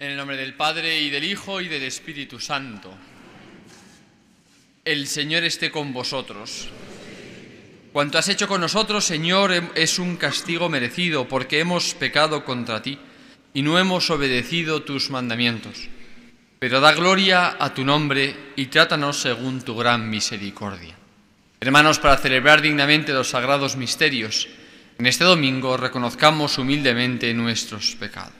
En el nombre del Padre y del Hijo y del Espíritu Santo. El Señor esté con vosotros. Cuanto has hecho con nosotros, Señor, em, es un castigo merecido, porque hemos pecado contra ti y no hemos obedecido tus mandamientos. Pero da gloria a tu nombre y trátanos según tu gran misericordia. Hermanos, para celebrar dignamente los sagrados misterios, en este domingo reconozcamos humildemente nuestros pecados.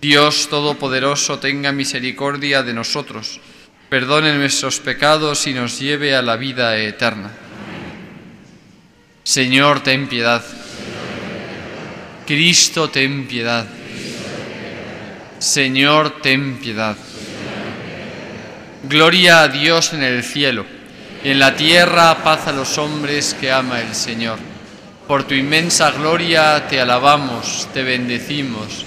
Dios Todopoderoso tenga misericordia de nosotros, perdone nuestros pecados y nos lleve a la vida eterna. Señor, ten piedad. Cristo, ten piedad. Señor, ten piedad. Gloria a Dios en el cielo y en la tierra paz a los hombres que ama el Señor. Por tu inmensa gloria te alabamos, te bendecimos,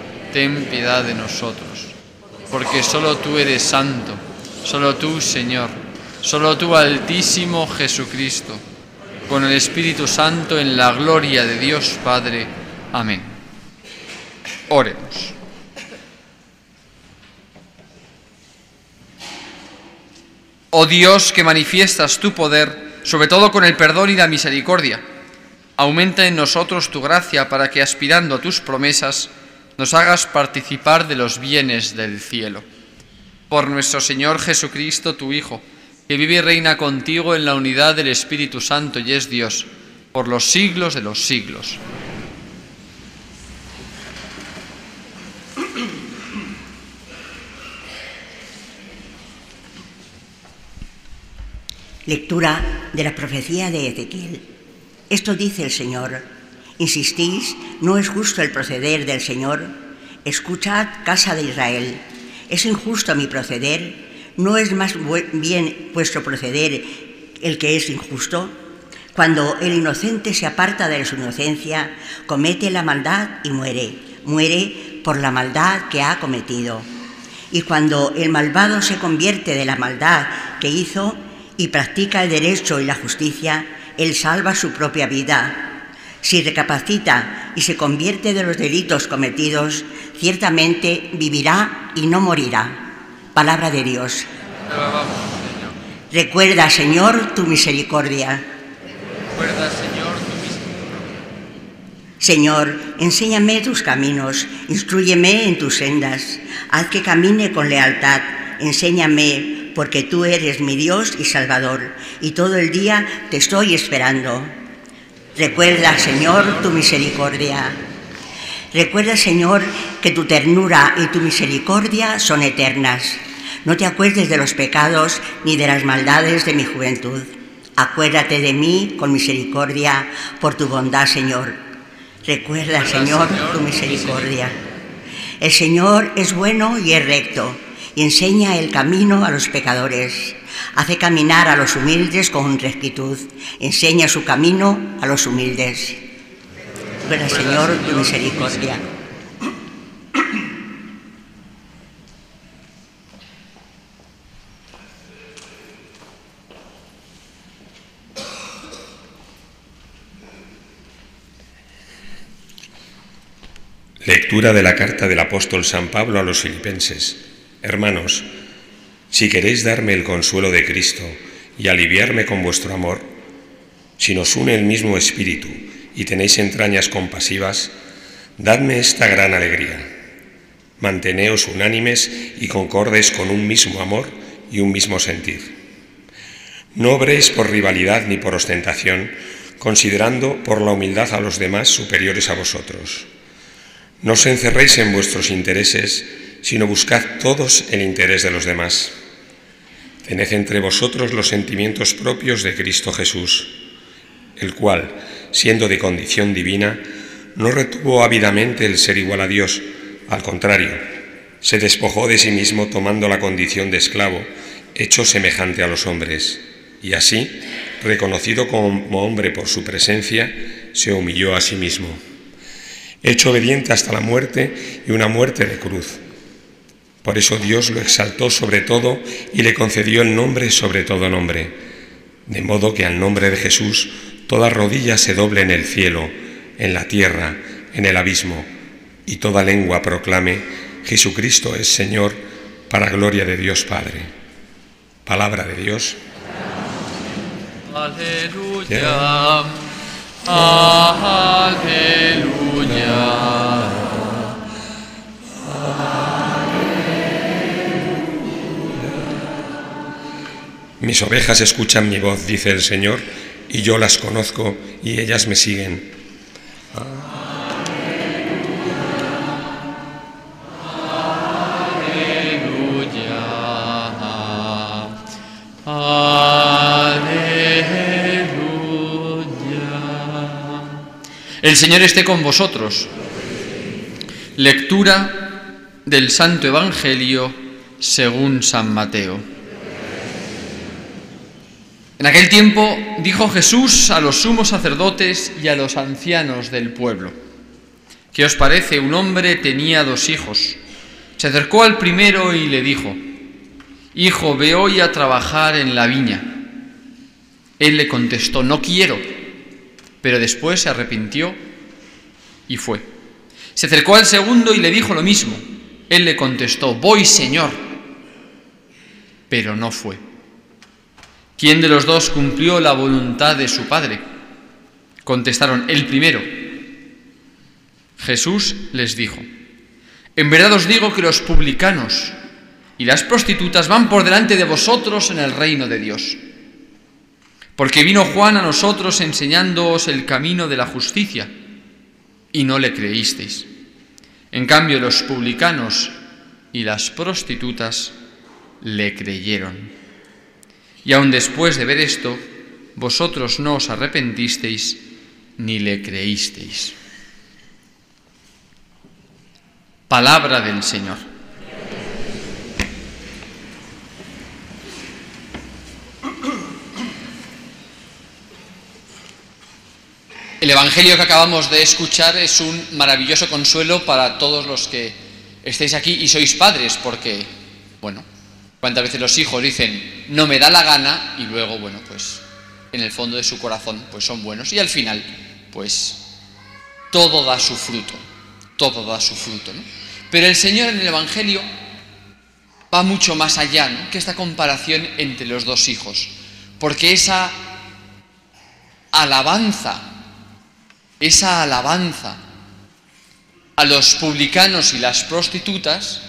ten piedad de nosotros. Porque solo tú eres santo, solo tú, Señor, solo tú, Altísimo Jesucristo, con el Espíritu Santo en la gloria de Dios Padre. Amén. Oremos. Oh Dios, que manifiestas tu poder, sobre todo con el perdón y la misericordia, aumenta en nosotros tu gracia para que, aspirando a tus promesas, nos hagas participar de los bienes del cielo. Por nuestro Señor Jesucristo, tu Hijo, que vive y reina contigo en la unidad del Espíritu Santo y es Dios, por los siglos de los siglos. Lectura de la profecía de Ezequiel. Esto dice el Señor. Insistís, no es justo el proceder del Señor. Escuchad, casa de Israel. ¿Es injusto mi proceder? ¿No es más bien vuestro proceder el que es injusto? Cuando el inocente se aparta de su inocencia, comete la maldad y muere. Muere por la maldad que ha cometido. Y cuando el malvado se convierte de la maldad que hizo, y practica el derecho y la justicia, él salva su propia vida. Si recapacita y se convierte de los delitos cometidos, ciertamente vivirá y no morirá. Palabra de Dios. Recuerda, Señor, tu misericordia. Recuerda, Señor, tu misericordia. Señor, enséñame tus caminos, instruyeme en tus sendas, haz que camine con lealtad, enséñame porque tú eres mi Dios y Salvador, y todo el día te estoy esperando. Recuerda, Señor, tu misericordia. Recuerda, Señor, que tu ternura y tu misericordia son eternas. No te acuerdes de los pecados ni de las maldades de mi juventud. Acuérdate de mí con misericordia por tu bondad, Señor. Recuerda, Señor, tu misericordia. El Señor es bueno y es recto y enseña el camino a los pecadores. Hace caminar a los humildes con rectitud. Enseña su camino a los humildes. Buena Señor, tu misericordia. Lectura de la carta del apóstol San Pablo a los filipenses. Hermanos, si queréis darme el consuelo de Cristo y aliviarme con vuestro amor, si nos une el mismo espíritu y tenéis entrañas compasivas, dadme esta gran alegría. Manteneos unánimes y concordes con un mismo amor y un mismo sentir. No obréis por rivalidad ni por ostentación, considerando por la humildad a los demás superiores a vosotros. No os encerréis en vuestros intereses, sino buscad todos el interés de los demás. Tened entre vosotros los sentimientos propios de Cristo Jesús, el cual, siendo de condición divina, no retuvo ávidamente el ser igual a Dios, al contrario, se despojó de sí mismo tomando la condición de esclavo, hecho semejante a los hombres, y así, reconocido como hombre por su presencia, se humilló a sí mismo, hecho obediente hasta la muerte y una muerte de cruz. Por eso Dios lo exaltó sobre todo y le concedió el nombre sobre todo nombre, de modo que al nombre de Jesús toda rodilla se doble en el cielo, en la tierra, en el abismo, y toda lengua proclame, Jesucristo es Señor, para gloria de Dios Padre. Palabra de Dios. Aleluya. Aleluya. Mis ovejas escuchan mi voz, dice el Señor, y yo las conozco y ellas me siguen. El Señor esté con vosotros. Lectura del Santo Evangelio según San Mateo. En aquel tiempo dijo Jesús a los sumos sacerdotes y a los ancianos del pueblo, ¿qué os parece? Un hombre tenía dos hijos. Se acercó al primero y le dijo, Hijo, ve hoy a trabajar en la viña. Él le contestó, no quiero pero después se arrepintió y fue. Se acercó al segundo y le dijo lo mismo. Él le contestó, voy, Señor, pero no fue. ¿Quién de los dos cumplió la voluntad de su Padre? Contestaron, el primero. Jesús les dijo, en verdad os digo que los publicanos y las prostitutas van por delante de vosotros en el reino de Dios. Porque vino Juan a nosotros enseñándoos el camino de la justicia y no le creísteis. En cambio los publicanos y las prostitutas le creyeron. Y aun después de ver esto, vosotros no os arrepentisteis ni le creísteis. Palabra del Señor. El Evangelio que acabamos de escuchar es un maravilloso consuelo para todos los que estéis aquí y sois padres, porque, bueno, cuántas veces los hijos dicen, no me da la gana, y luego, bueno, pues en el fondo de su corazón, pues son buenos, y al final, pues todo da su fruto, todo da su fruto. Pero el Señor en el Evangelio va mucho más allá que esta comparación entre los dos hijos, porque esa alabanza esa alabanza a los publicanos y las prostitutas,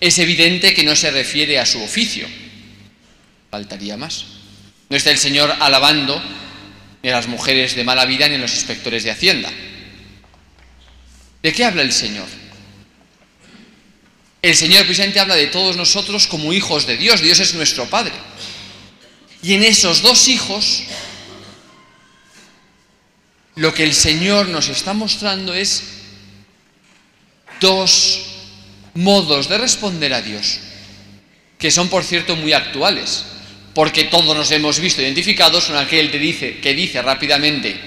es evidente que no se refiere a su oficio. Faltaría más. No está el Señor alabando ni a las mujeres de mala vida ni a los inspectores de Hacienda. ¿De qué habla el Señor? El Señor precisamente habla de todos nosotros como hijos de Dios. Dios es nuestro Padre. Y en esos dos hijos lo que el Señor nos está mostrando es dos modos de responder a Dios, que son por cierto muy actuales, porque todos nos hemos visto identificados con aquel que dice, que dice rápidamente,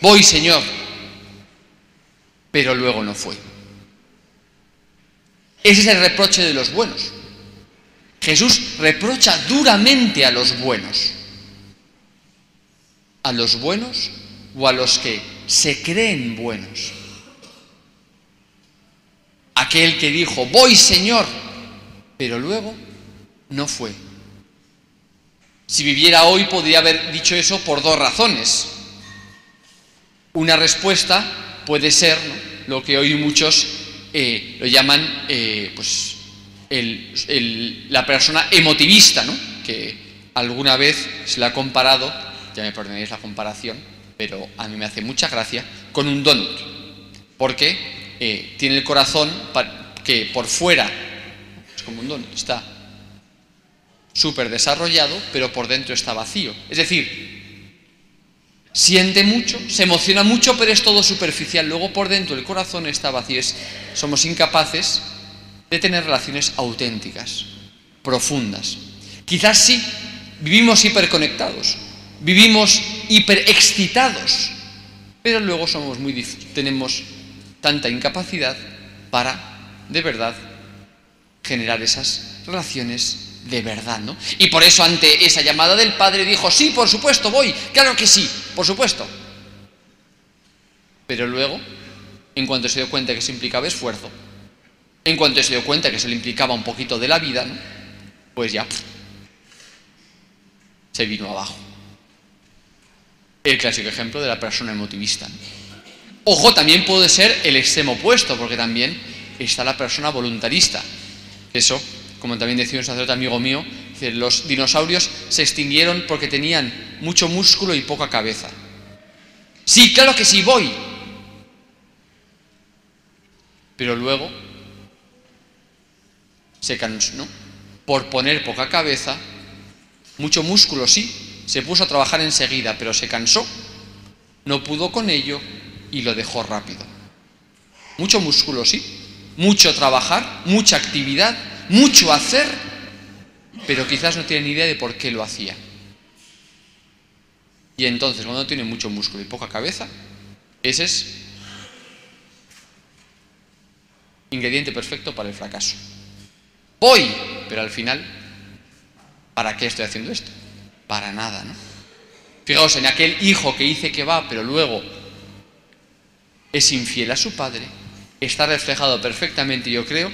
voy Señor, pero luego no fue. Ese es el reproche de los buenos. Jesús reprocha duramente a los buenos. A los buenos o a los que se creen buenos. Aquel que dijo, voy Señor, pero luego no fue. Si viviera hoy podría haber dicho eso por dos razones. Una respuesta puede ser lo que hoy muchos eh, lo llaman eh, pues, la persona emotivista, ¿no? que alguna vez se le ha comparado, ya me perdonéis la comparación, pero a mí me hace mucha gracia, con un donut, porque eh, tiene el corazón que por fuera es como un donut, está súper desarrollado, pero por dentro está vacío. Es decir, siente mucho, se emociona mucho, pero es todo superficial. Luego por dentro el corazón está vacío. somos incapaces de tener relaciones auténticas, profundas. Quizás sí, vivimos hiperconectados, vivimos hiperexcitados, pero luego somos muy tenemos tanta incapacidad para de verdad generar esas relaciones de verdad, ¿no? Y por eso ante esa llamada del padre dijo, sí, por supuesto, voy, claro que sí, por supuesto. Pero luego, en cuanto se dio cuenta que eso implicaba esfuerzo, en cuanto se dio cuenta que se le implicaba un poquito de la vida, ¿no? pues ya se vino abajo. El clásico ejemplo de la persona emotivista. Ojo, también puede ser el extremo opuesto, porque también está la persona voluntarista. Eso como también decía un sacerdote amigo mío, los dinosaurios se extinguieron porque tenían mucho músculo y poca cabeza. Sí, claro que sí, voy. Pero luego se cansó, ¿no? Por poner poca cabeza, mucho músculo sí, se puso a trabajar enseguida, pero se cansó, no pudo con ello y lo dejó rápido. Mucho músculo sí, mucho trabajar, mucha actividad, mucho hacer, pero quizás no tiene idea de por qué lo hacía. Y entonces, cuando tiene mucho músculo y poca cabeza, ese es ingrediente perfecto para el fracaso. Voy, pero al final, ¿para qué estoy haciendo esto? Para nada, ¿no? Fijaos en aquel hijo que dice que va, pero luego es infiel a su padre, está reflejado perfectamente, yo creo,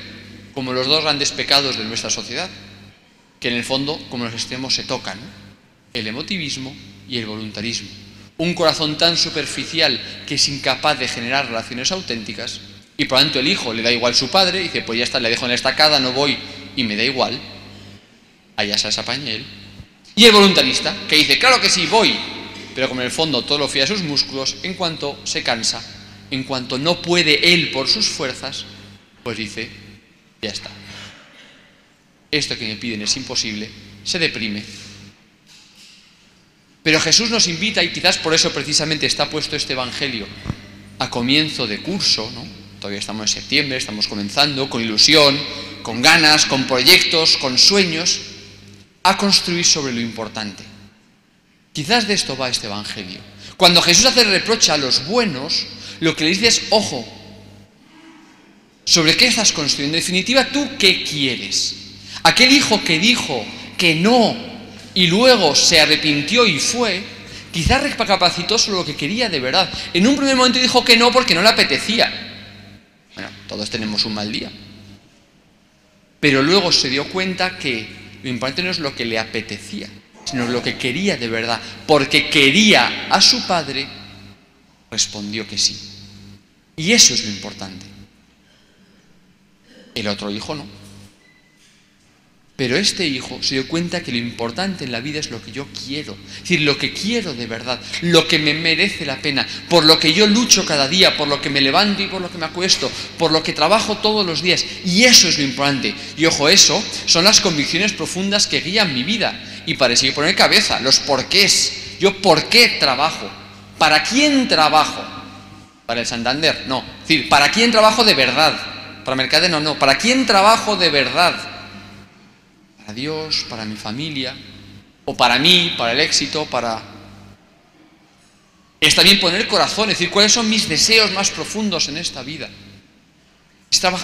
como los dos grandes pecados de nuestra sociedad, que en el fondo, como los extremos, se tocan, el emotivismo y el voluntarismo. Un corazón tan superficial que es incapaz de generar relaciones auténticas, y por lo tanto el hijo le da igual su padre, y dice, pues ya está, le dejo en la estacada, no voy, y me da igual, allá se apañe él. Y el voluntarista, que dice, claro que sí, voy, pero como en el fondo todo lo fía a sus músculos, en cuanto se cansa, en cuanto no puede él por sus fuerzas, pues dice, ya está. Esto que me piden es imposible, se deprime. Pero Jesús nos invita, y quizás por eso precisamente está puesto este Evangelio a comienzo de curso, ¿no? Todavía estamos en septiembre, estamos comenzando con ilusión, con ganas, con proyectos, con sueños, a construir sobre lo importante. Quizás de esto va este Evangelio. Cuando Jesús hace reproche a los buenos, lo que le dice es, ojo, ¿Sobre qué estás construyendo? En definitiva, ¿tú qué quieres? Aquel hijo que dijo que no y luego se arrepintió y fue, quizás recapacitó sobre lo que quería de verdad. En un primer momento dijo que no porque no le apetecía. Bueno, todos tenemos un mal día. Pero luego se dio cuenta que lo importante no es lo que le apetecía, sino lo que quería de verdad. Porque quería a su padre, respondió que sí. Y eso es lo importante. El otro hijo no. Pero este hijo se dio cuenta que lo importante en la vida es lo que yo quiero, es decir, lo que quiero de verdad, lo que me merece la pena, por lo que yo lucho cada día, por lo que me levanto y por lo que me acuesto, por lo que trabajo todos los días. Y eso es lo importante. Y ojo, eso son las convicciones profundas que guían mi vida. Y para seguir poner cabeza, los porqués. Yo por qué trabajo, para quién trabajo. Para el Santander, no. Es decir, para quién trabajo de verdad para Mercadena no, ¿para quién trabajo de verdad? Para Dios, para mi familia, o para mí, para el éxito, para... Es también poner corazón, es decir, cuáles son mis deseos más profundos en esta vida.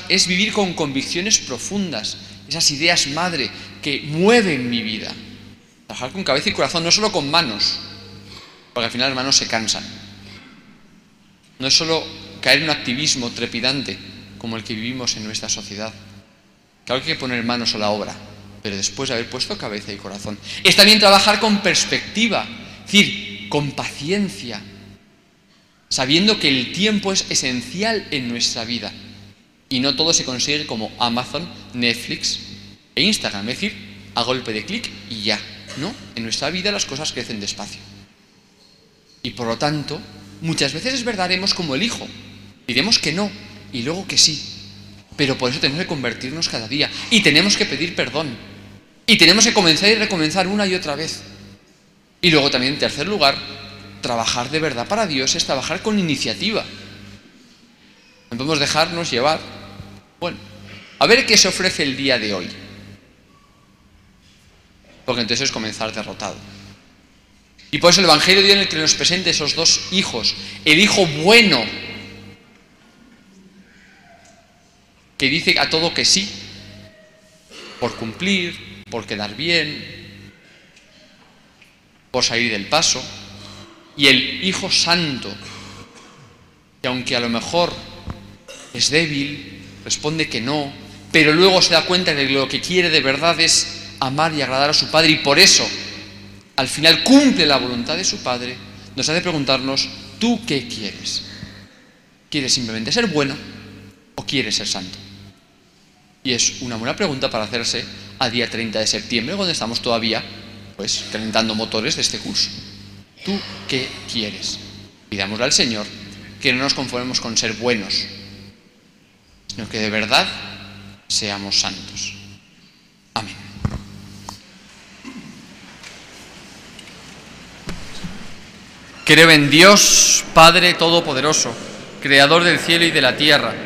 Es vivir con convicciones profundas, esas ideas madre que mueven mi vida. Trabajar con cabeza y corazón, no solo con manos, porque al final las manos se cansan. No es solo caer en un activismo trepidante, como el que vivimos en nuestra sociedad. Claro que hay que poner manos a la obra, pero después de haber puesto cabeza y corazón. Es también trabajar con perspectiva, es decir, con paciencia, sabiendo que el tiempo es esencial en nuestra vida. Y no todo se consigue como Amazon, Netflix e Instagram, es decir, a golpe de clic y ya. No, en nuestra vida las cosas crecen despacio. Y por lo tanto, muchas veces es verdad, haremos como el hijo. Diremos que no y luego que sí. Pero por eso tenemos que convertirnos cada día y tenemos que pedir perdón. Y tenemos que comenzar y recomenzar una y otra vez. Y luego también, en tercer lugar, trabajar de verdad para Dios es trabajar con iniciativa. No podemos dejarnos llevar. Bueno, a ver qué se ofrece el día de hoy. Porque entonces es comenzar derrotado. Y por eso el Evangelio de Dios en el que nos presenta esos dos hijos, el hijo bueno, que dice a todo que sí, por cumplir, por quedar bien, por salir del paso, y el Hijo Santo, que aunque a lo mejor es débil, responde que no, pero luego se da cuenta de que lo que quiere de verdad es amar y agradar a su Padre y por eso al final cumple la voluntad de su Padre, nos hace preguntarnos, ¿tú qué quieres? ¿Quieres simplemente ser bueno o quieres ser santo? Y es una buena pregunta para hacerse a día 30 de septiembre, cuando estamos todavía pues calentando motores de este curso. ¿Tú qué quieres? Pidámosle al Señor que no nos conformemos con ser buenos, sino que de verdad seamos santos. Amén. Creo en Dios, Padre Todopoderoso, Creador del cielo y de la tierra.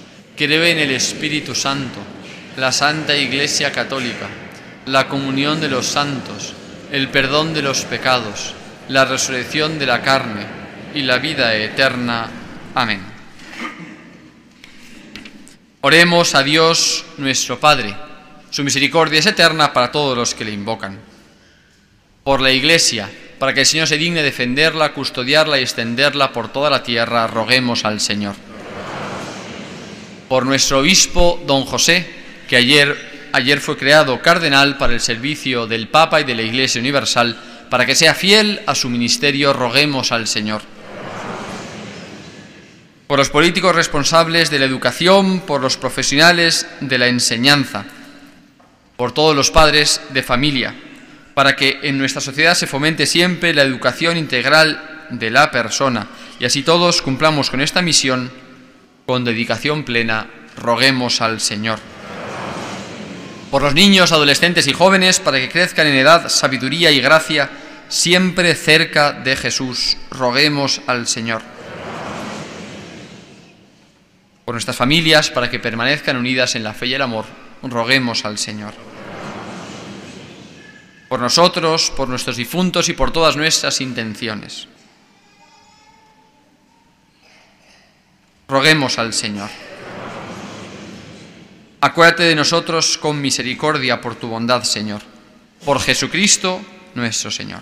Creo en el Espíritu Santo, la Santa Iglesia Católica, la comunión de los santos, el perdón de los pecados, la resurrección de la carne y la vida eterna. Amén. Oremos a Dios nuestro Padre. Su misericordia es eterna para todos los que le invocan. Por la Iglesia, para que el Señor se digne defenderla, custodiarla y extenderla por toda la tierra, roguemos al Señor. Por nuestro obispo, don José, que ayer, ayer fue creado cardenal para el servicio del Papa y de la Iglesia Universal, para que sea fiel a su ministerio, roguemos al Señor. Por los políticos responsables de la educación, por los profesionales de la enseñanza, por todos los padres de familia, para que en nuestra sociedad se fomente siempre la educación integral de la persona. Y así todos cumplamos con esta misión con dedicación plena, roguemos al Señor. Por los niños, adolescentes y jóvenes, para que crezcan en edad, sabiduría y gracia, siempre cerca de Jesús, roguemos al Señor por nuestras familias, para que permanezcan unidas en la fe y el amor, roguemos al Señor. Por nosotros, por nuestros difuntos y por todas nuestras intenciones. Roguemos al Señor. Acuérdate de nosotros con misericordia por tu bondad, Señor. Por Jesucristo nuestro Señor.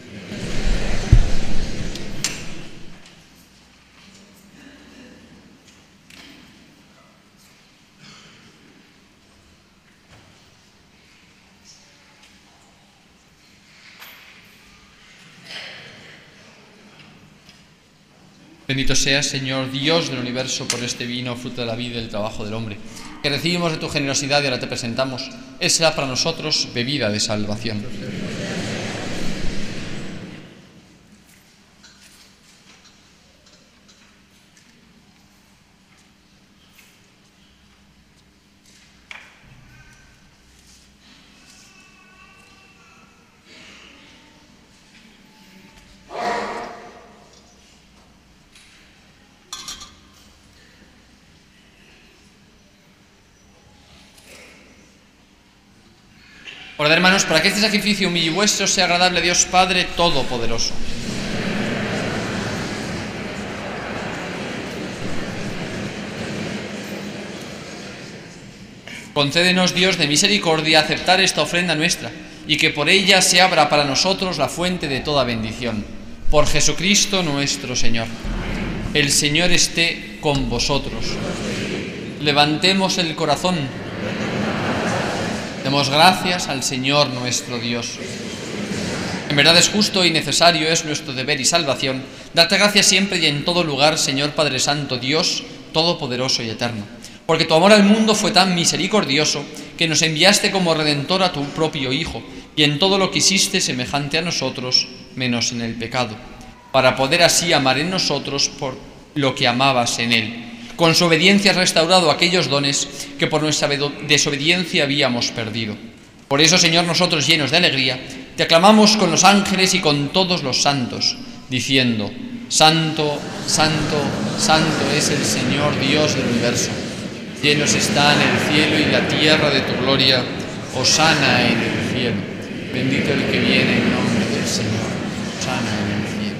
Bendito Señor, Dios del universo, por este vino, fruto de la vida y del trabajo del hombre, que recibimos de tu generosidad y ahora te presentamos. Él será para nosotros bebida de salvación. Orad, hermanos, para que este sacrificio y vuestro sea agradable a Dios Padre Todopoderoso. Concédenos, Dios de misericordia, aceptar esta ofrenda nuestra y que por ella se abra para nosotros la fuente de toda bendición. Por Jesucristo nuestro Señor. El Señor esté con vosotros. Levantemos el corazón. Demos gracias al Señor nuestro Dios. En verdad es justo y necesario, es nuestro deber y salvación, darte gracias siempre y en todo lugar, Señor Padre Santo, Dios Todopoderoso y Eterno. Porque tu amor al mundo fue tan misericordioso que nos enviaste como redentor a tu propio Hijo, y en todo lo que hiciste semejante a nosotros, menos en el pecado, para poder así amar en nosotros por lo que amabas en Él. Con su obediencia has restaurado aquellos dones que por nuestra desobediencia habíamos perdido. Por eso, Señor, nosotros llenos de alegría, te aclamamos con los ángeles y con todos los santos, diciendo, Santo, Santo, Santo es el Señor Dios del universo. Llenos están el cielo y la tierra de tu gloria. Osana en el cielo. Bendito el que viene en nombre del Señor. Osana en el cielo.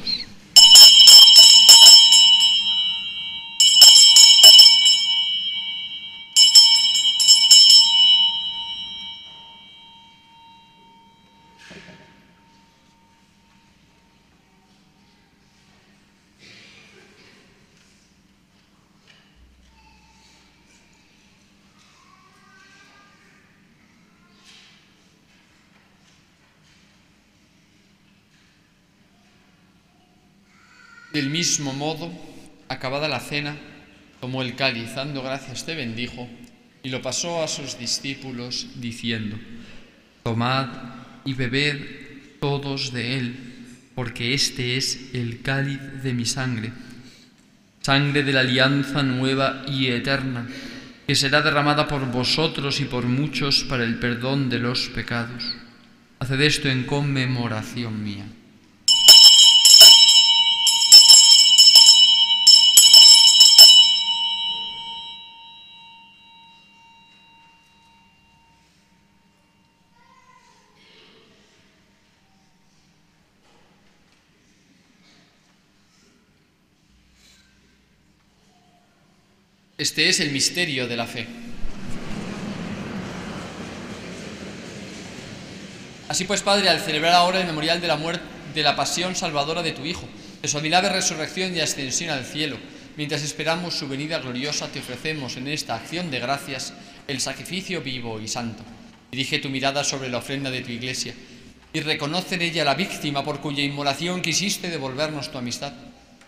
Del mismo modo, acabada la cena, tomó el cáliz, dando gracias te bendijo, y lo pasó a sus discípulos, diciendo, Tomad y bebed todos de él, porque este es el cáliz de mi sangre, sangre de la alianza nueva y eterna, que será derramada por vosotros y por muchos para el perdón de los pecados. Haced esto en conmemoración mía. Este es el misterio de la fe. Así pues, Padre, al celebrar ahora el memorial de la muerte, de la pasión salvadora de tu Hijo, de su admirable resurrección y ascensión al cielo, mientras esperamos su venida gloriosa, te ofrecemos en esta acción de gracias el sacrificio vivo y santo. Dirige tu mirada sobre la ofrenda de tu iglesia y reconoce en ella la víctima por cuya inmolación quisiste devolvernos tu amistad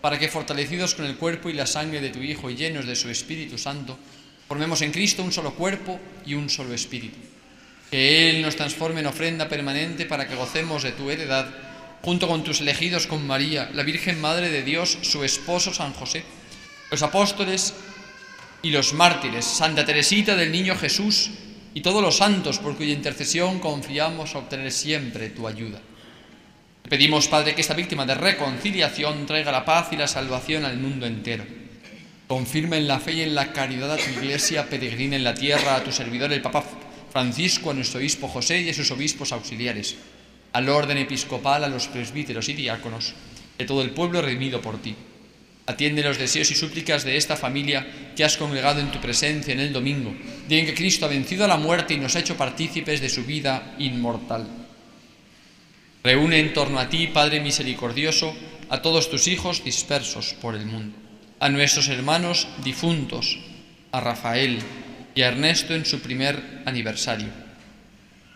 para que fortalecidos con el cuerpo y la sangre de tu Hijo y llenos de su Espíritu Santo, formemos en Cristo un solo cuerpo y un solo Espíritu. Que Él nos transforme en ofrenda permanente para que gocemos de tu heredad, junto con tus elegidos con María, la Virgen Madre de Dios, su esposo San José, los apóstoles y los mártires, Santa Teresita del Niño Jesús y todos los santos por cuya intercesión confiamos a obtener siempre tu ayuda. Pedimos, Padre, que esta víctima de reconciliación traiga la paz y la salvación al mundo entero. Confirma en la fe y en la caridad a tu iglesia peregrina en la tierra, a tu servidor el Papa Francisco, a nuestro obispo José y a sus obispos auxiliares, al orden episcopal, a los presbíteros y diáconos, de todo el pueblo redimido por ti. Atiende los deseos y súplicas de esta familia que has congregado en tu presencia en el domingo, de que Cristo ha vencido a la muerte y nos ha hecho partícipes de su vida inmortal. Reúne en torno a ti, Padre misericordioso, a todos tus hijos dispersos por el mundo, a nuestros hermanos difuntos, a Rafael y a Ernesto en su primer aniversario.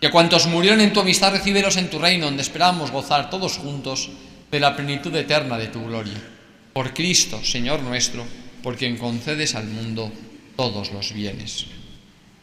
Y a cuantos murieron en tu amistad, recíbelos en tu reino, donde esperamos gozar todos juntos de la plenitud eterna de tu gloria por Cristo, Señor nuestro, por quien concedes al mundo todos los bienes.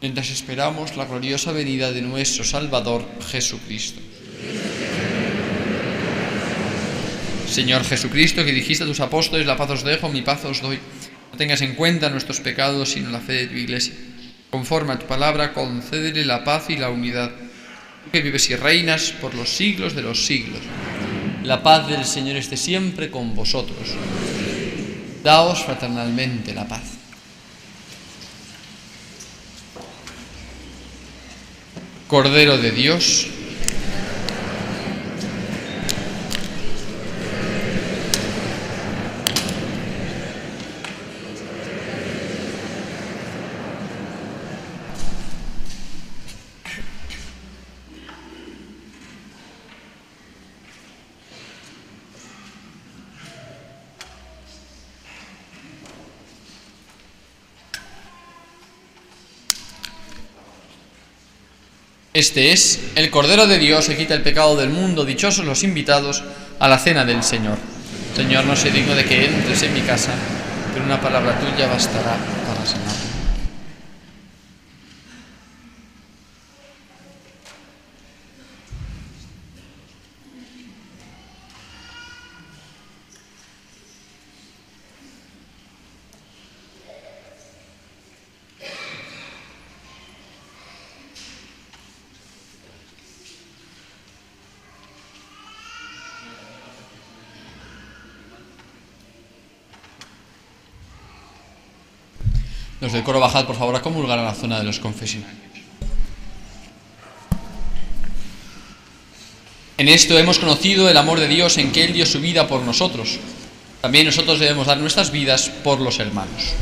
mientras esperamos la gloriosa venida de nuestro Salvador Jesucristo. Señor Jesucristo, que dijiste a tus apóstoles, la paz os dejo, mi paz os doy. No tengas en cuenta nuestros pecados, sino la fe de tu iglesia. Conforme a tu palabra, concédele la paz y la unidad. Tú que vives y reinas por los siglos de los siglos. La paz del Señor esté siempre con vosotros. Daos fraternalmente la paz. Cordero de Dios, Este es el Cordero de Dios que quita el pecado del mundo, dichosos los invitados a la cena del Señor. Señor, no sé digno de que entres en mi casa, pero una palabra tuya bastará para sanar. Los del coro bajad, por favor, a comulgar a la zona de los confesionarios. En esto hemos conocido el amor de Dios en que Él dio su vida por nosotros. También nosotros debemos dar nuestras vidas por los hermanos.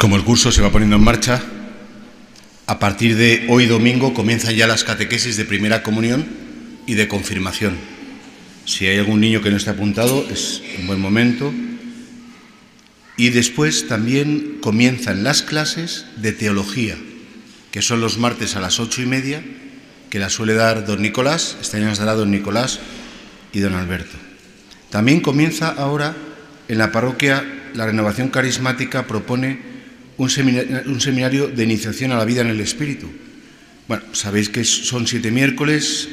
Como el curso se va poniendo en marcha, a partir de hoy domingo comienzan ya las catequesis de primera comunión y de confirmación. Si hay algún niño que no esté apuntado, es un buen momento. Y después también comienzan las clases de teología, que son los martes a las ocho y media, que las suele dar don Nicolás, este año las dará don Nicolás y don Alberto. También comienza ahora en la parroquia la renovación carismática propone un seminario, de iniciación a la vida en el Espíritu. Bueno, sabéis que son siete miércoles,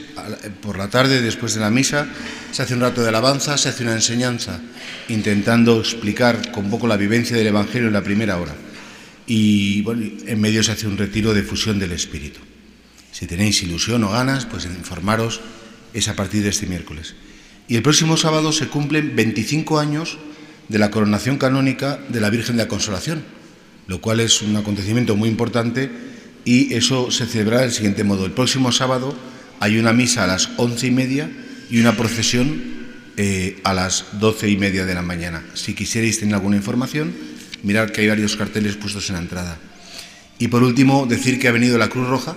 por la tarde, después de la misa, se hace un rato de alabanza, se hace una enseñanza, intentando explicar con poco la vivencia del Evangelio en la primera hora. Y en medio se hace un retiro de fusión del Espíritu. Si tenéis ilusión o ganas, pues informaros, es a partir de este miércoles. Y el próximo sábado se cumplen 25 años de la coronación canónica de la Virgen de la Consolación lo cual es un acontecimiento muy importante y eso se celebrará del siguiente modo. El próximo sábado hay una misa a las once y media y una procesión eh, a las doce y media de la mañana. Si quisierais tener alguna información, mirad que hay varios carteles puestos en la entrada. Y por último, decir que ha venido la Cruz Roja,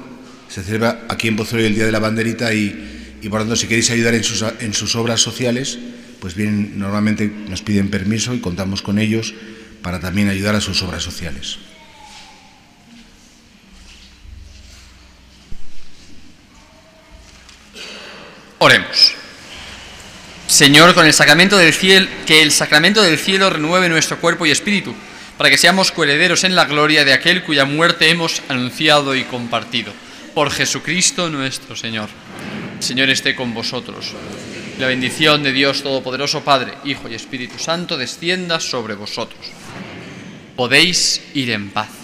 se celebra aquí en Pozuelo el Día de la Banderita y, y por tanto, si queréis ayudar en sus, en sus obras sociales, pues bien, normalmente nos piden permiso y contamos con ellos para también ayudar a sus obras sociales. Oremos. Señor, con el sacramento del cielo, que el sacramento del cielo renueve nuestro cuerpo y espíritu, para que seamos coherederos en la gloria de aquel cuya muerte hemos anunciado y compartido. Por Jesucristo nuestro Señor. Señor esté con vosotros. La bendición de Dios Todopoderoso, Padre, Hijo y Espíritu Santo, descienda sobre vosotros podéis ir en paz.